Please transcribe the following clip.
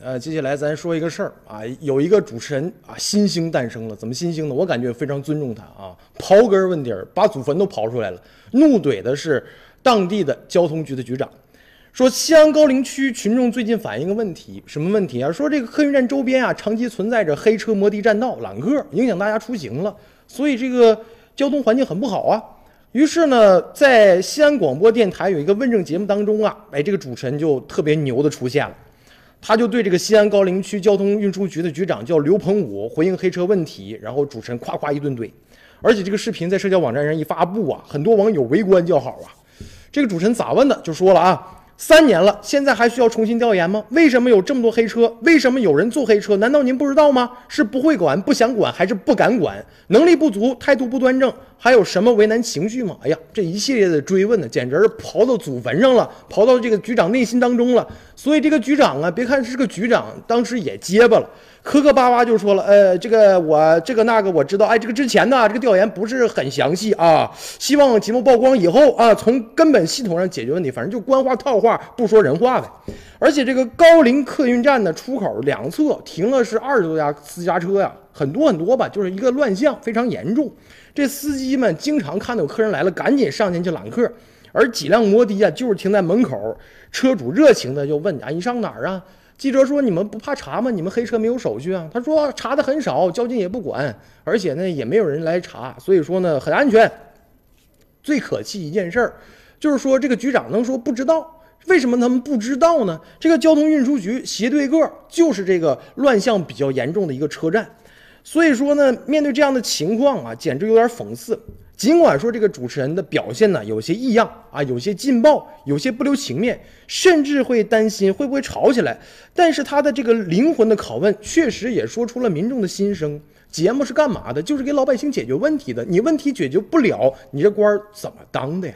呃，接下来咱说一个事儿啊，有一个主持人啊，新星诞生了。怎么新星呢？我感觉非常尊重他啊，刨根问底儿，把祖坟都刨出来了。怒怼的是当地的交通局的局长，说西安高陵区群众最近反映一个问题，什么问题啊？说这个客运站周边啊，长期存在着黑车、摩的占道、揽客，影响大家出行了，所以这个交通环境很不好啊。于是呢，在西安广播电台有一个问政节目当中啊，哎，这个主持人就特别牛的出现了，他就对这个西安高陵区交通运输局的局长叫刘鹏武回应黑车问题，然后主持人夸夸一顿怼，而且这个视频在社交网站上一发布啊，很多网友围观叫好啊。这个主持人咋问的？就说了啊。三年了，现在还需要重新调研吗？为什么有这么多黑车？为什么有人坐黑车？难道您不知道吗？是不会管、不想管，还是不敢管？能力不足、态度不端正，还有什么为难情绪吗？哎呀，这一系列的追问呢，简直是刨到祖坟上了，刨到这个局长内心当中了。所以这个局长啊，别看是个局长，当时也结巴了。磕磕巴巴就说了，呃，这个我这个那个我知道，哎，这个之前呢，这个调研不是很详细啊，希望节目曝光以后啊，从根本系统上解决问题，反正就官话套话，不说人话呗。而且这个高陵客运站的出口两侧停了是二十多家私家车呀，很多很多吧，就是一个乱象非常严重。这司机们经常看到有客人来了，赶紧上前去揽客，而几辆摩的啊，就是停在门口，车主热情的就问啊，你上哪儿啊？记者说：“你们不怕查吗？你们黑车没有手续啊？”他说：“查的很少，交警也不管，而且呢也没有人来查，所以说呢很安全。最可气一件事儿，就是说这个局长能说不知道？为什么他们不知道呢？这个交通运输局斜对个就是这个乱象比较严重的一个车站，所以说呢面对这样的情况啊，简直有点讽刺。”尽管说这个主持人的表现呢有些异样啊，有些劲爆，有些不留情面，甚至会担心会不会吵起来，但是他的这个灵魂的拷问确实也说出了民众的心声。节目是干嘛的？就是给老百姓解决问题的。你问题解决不了，你这官怎么当的呀？